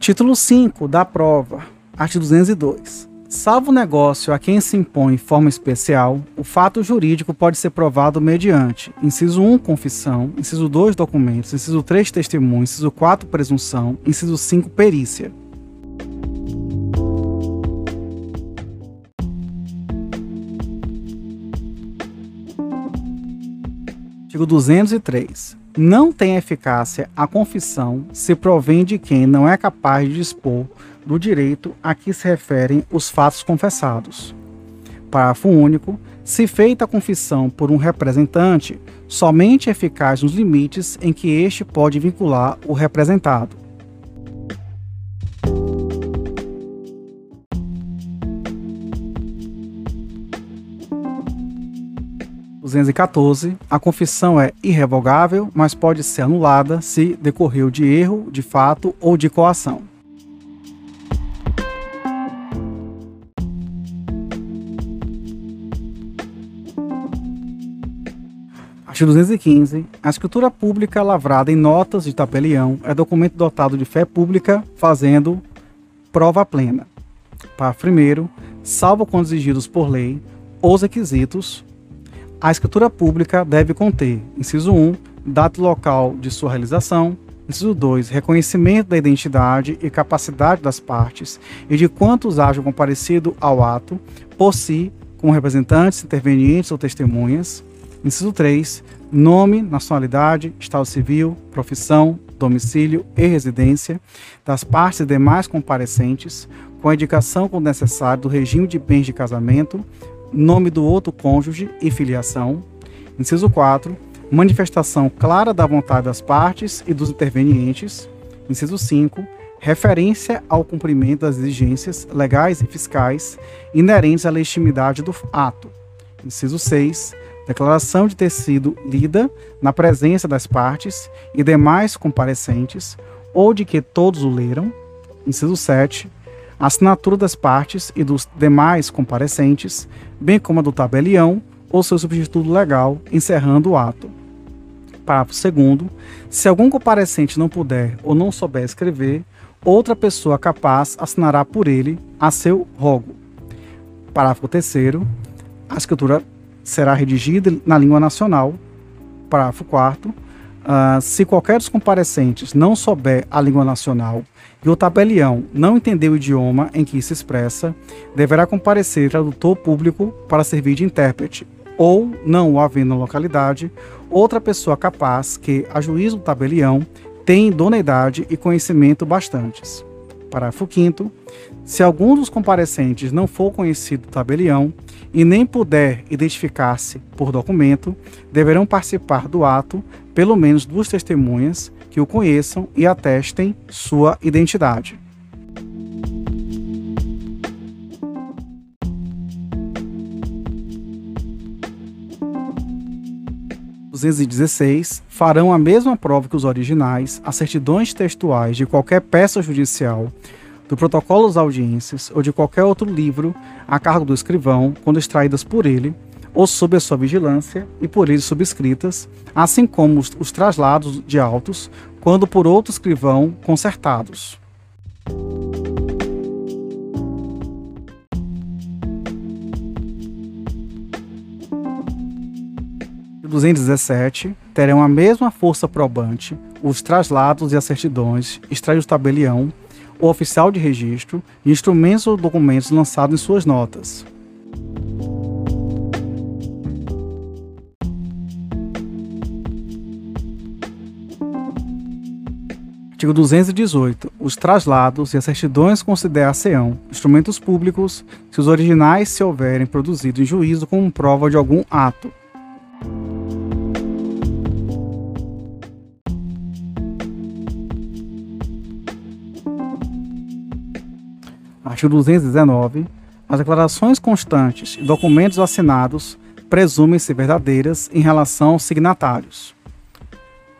Título 5 da prova, art. 202. Salvo negócio a quem se impõe forma especial, o fato jurídico pode ser provado mediante inciso 1, confissão, inciso 2, documentos, inciso 3, testemunho, inciso 4, presunção, inciso 5, perícia. Artigo 203. Não tem eficácia a confissão se provém de quem não é capaz de dispor do direito a que se referem os fatos confessados. Parágrafo único. Se feita a confissão por um representante, somente é eficaz nos limites em que este pode vincular o representado. 214. A confissão é irrevogável, mas pode ser anulada se decorreu de erro, de fato ou de coação. Artigo 215. A escritura pública lavrada em notas de tabelião é documento dotado de fé pública, fazendo prova plena. Parágrafo 1. Salvo quando exigidos por lei, os requisitos a escritura pública deve conter, inciso 1, data e local de sua realização, inciso 2, reconhecimento da identidade e capacidade das partes e de quantos hajam comparecido ao ato, por si, como representantes, intervenientes ou testemunhas. Inciso 3, nome, nacionalidade, estado civil, profissão, domicílio e residência das partes e demais comparecentes, com a indicação, quando necessário, do regime de bens de casamento, nome do outro cônjuge e filiação. Inciso 4. Manifestação clara da vontade das partes e dos intervenientes. Inciso 5. Referência ao cumprimento das exigências legais e fiscais inerentes à legitimidade do ato. Inciso 6. Declaração de ter sido lida na presença das partes e demais comparecentes, ou de que todos o leram. Inciso 7 assinatura das partes e dos demais comparecentes, bem como a do tabelião ou seu substituto legal, encerrando o ato. Parágrafo 2. Se algum comparecente não puder ou não souber escrever, outra pessoa capaz assinará por ele a seu rogo. Parágrafo 3. A escritura será redigida na língua nacional. Parágrafo 4. Uh, se qualquer dos comparecentes não souber a língua nacional e o tabelião não entender o idioma em que se expressa, deverá comparecer tradutor público para servir de intérprete, ou, não o havendo na localidade, outra pessoa capaz que, a juízo do tabelião, tem idoneidade e conhecimento bastantes. Parágrafo 5 Se algum dos comparecentes não for conhecido do tabelião e nem puder identificar-se por documento, deverão participar do ato pelo menos duas testemunhas que o conheçam e atestem sua identidade. Os farão a mesma prova que os originais, as certidões textuais de qualquer peça judicial, do protocolo das audiências ou de qualquer outro livro a cargo do escrivão, quando extraídas por ele, ou sob a sua vigilância e por ele subscritas, assim como os, os traslados de autos, quando por outro escrivão consertados. No 217 terão a mesma força probante os traslados e as certidões, extraídos do tabelião, o oficial de registro e instrumentos ou documentos lançados em suas notas. Artigo 218. Os traslados e as certidões considerar-se-ão instrumentos públicos se os originais se houverem produzido em juízo como prova de algum ato. Artigo 219. As declarações constantes e documentos assinados presumem-se verdadeiras em relação aos signatários.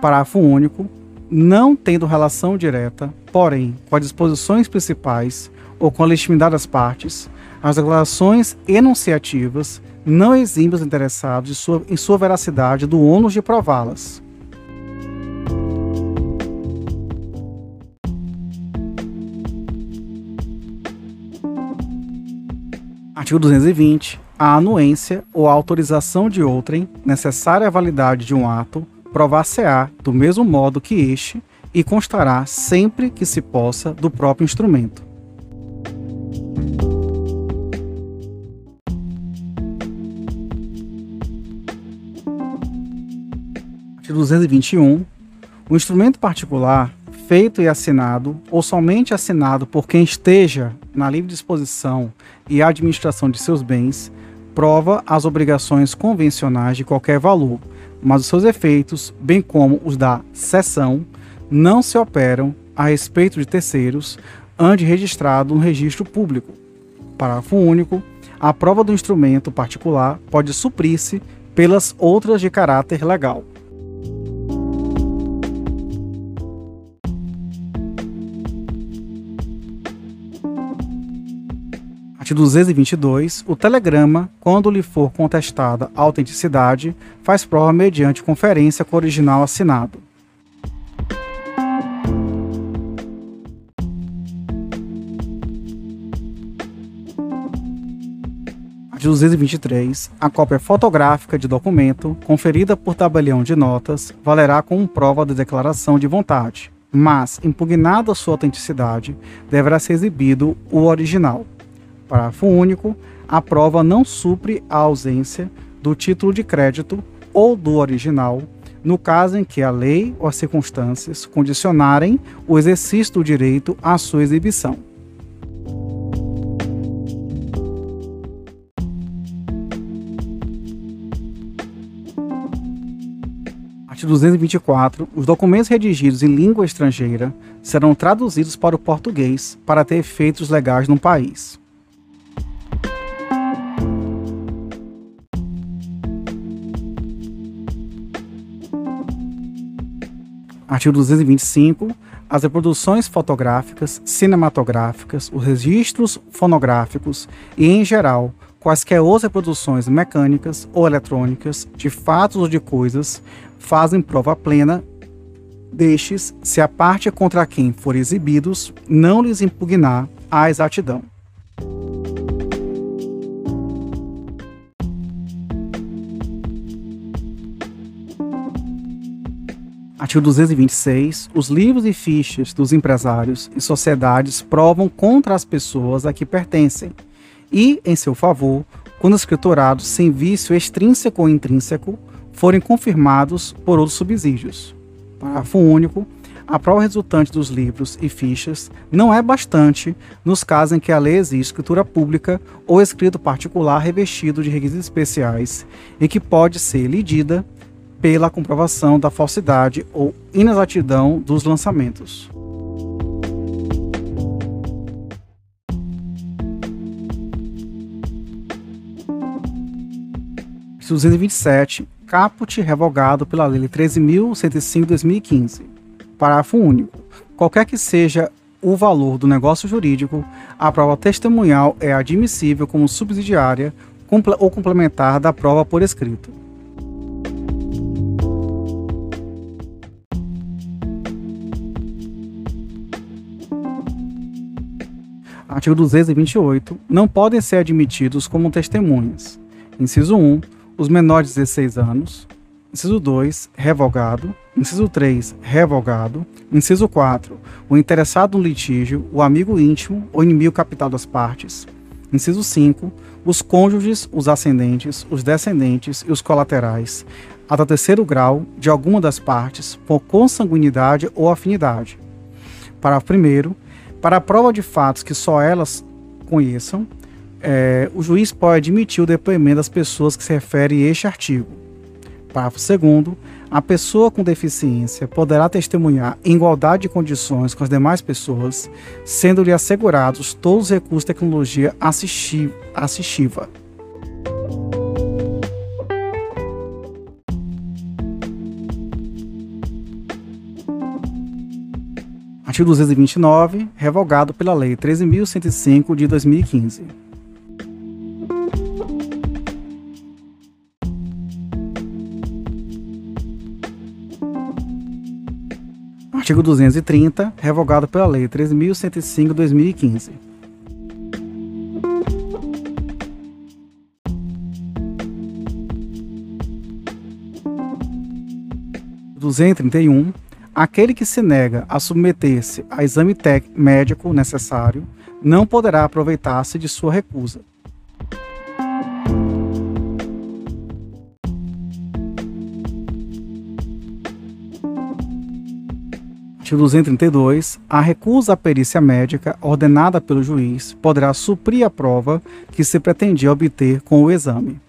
Parágrafo único não tendo relação direta, porém com as disposições principais ou com a legitimidade das partes, as declarações enunciativas não eximem os interessados sua, em sua veracidade do ônus de prová-las. Artigo 220. A anuência ou a autorização de outrem necessária à validade de um ato provar-se-á do mesmo modo que este e constará sempre que se possa do próprio instrumento. Artigo 221. O instrumento particular feito e assinado, ou somente assinado por quem esteja na livre disposição e administração de seus bens, prova as obrigações convencionais de qualquer valor, mas os seus efeitos, bem como os da cessão, não se operam a respeito de terceiros, ande registrado no registro público. Parágrafo único. A prova do instrumento particular pode suprir-se pelas outras de caráter legal. Artigo 222. O telegrama, quando lhe for contestada a autenticidade, faz prova mediante conferência com o original assinado. Artigo 223. A cópia fotográfica de documento, conferida por tabelião de notas, valerá como prova da declaração de vontade, mas, impugnada sua autenticidade, deverá ser exibido o original. Parágrafo único. A prova não supre a ausência do título de crédito ou do original, no caso em que a lei ou as circunstâncias condicionarem o exercício do direito à sua exibição. Artigo 224. Os documentos redigidos em língua estrangeira serão traduzidos para o português para ter efeitos legais no país. Artigo 225. As reproduções fotográficas, cinematográficas, os registros fonográficos e, em geral, quaisquer outras reproduções mecânicas ou eletrônicas de fatos ou de coisas fazem prova plena destes se a parte contra quem forem exibidos não lhes impugnar a exatidão. Artigo 226. Os livros e fichas dos empresários e sociedades provam contra as pessoas a que pertencem e, em seu favor, quando escriturados sem vício extrínseco ou intrínseco, forem confirmados por outros subsídios. Parágrafo único. A prova resultante dos livros e fichas não é bastante nos casos em que a lei exige escritura pública ou escrito particular revestido de requisitos especiais e que pode ser lidida pela comprovação da falsidade ou inexatidão dos lançamentos. Artigo 227. Caput revogado pela Lei 13.105/2015. Parágrafo único. Qualquer que seja o valor do negócio jurídico, a prova testemunhal é admissível como subsidiária ou complementar da prova por escrito. Artigo 228. Não podem ser admitidos como testemunhas. Inciso 1. Os menores de 16 anos. Inciso 2. Revogado. Inciso 3. Revogado. Inciso 4. O interessado no litígio, o amigo íntimo ou inimigo capital das partes. Inciso 5. Os cônjuges, os ascendentes, os descendentes e os colaterais, até terceiro grau de alguma das partes, por consanguinidade ou afinidade. Parágrafo 1 para a prova de fatos que só elas conheçam, é, o juiz pode admitir o depoimento das pessoas que se refere a este artigo. Parágrafo 2 a pessoa com deficiência poderá testemunhar em igualdade de condições com as demais pessoas, sendo-lhe assegurados todos os recursos de tecnologia assistiva. Artigo 229, revogado pela Lei 13.105 de 2015. Artigo 230, revogado pela Lei 13.105 de 2015. Duzentos e trinta e um Aquele que se nega a submeter-se a exame médico necessário não poderá aproveitar-se de sua recusa. Artigo 232. A recusa à perícia médica ordenada pelo juiz poderá suprir a prova que se pretendia obter com o exame.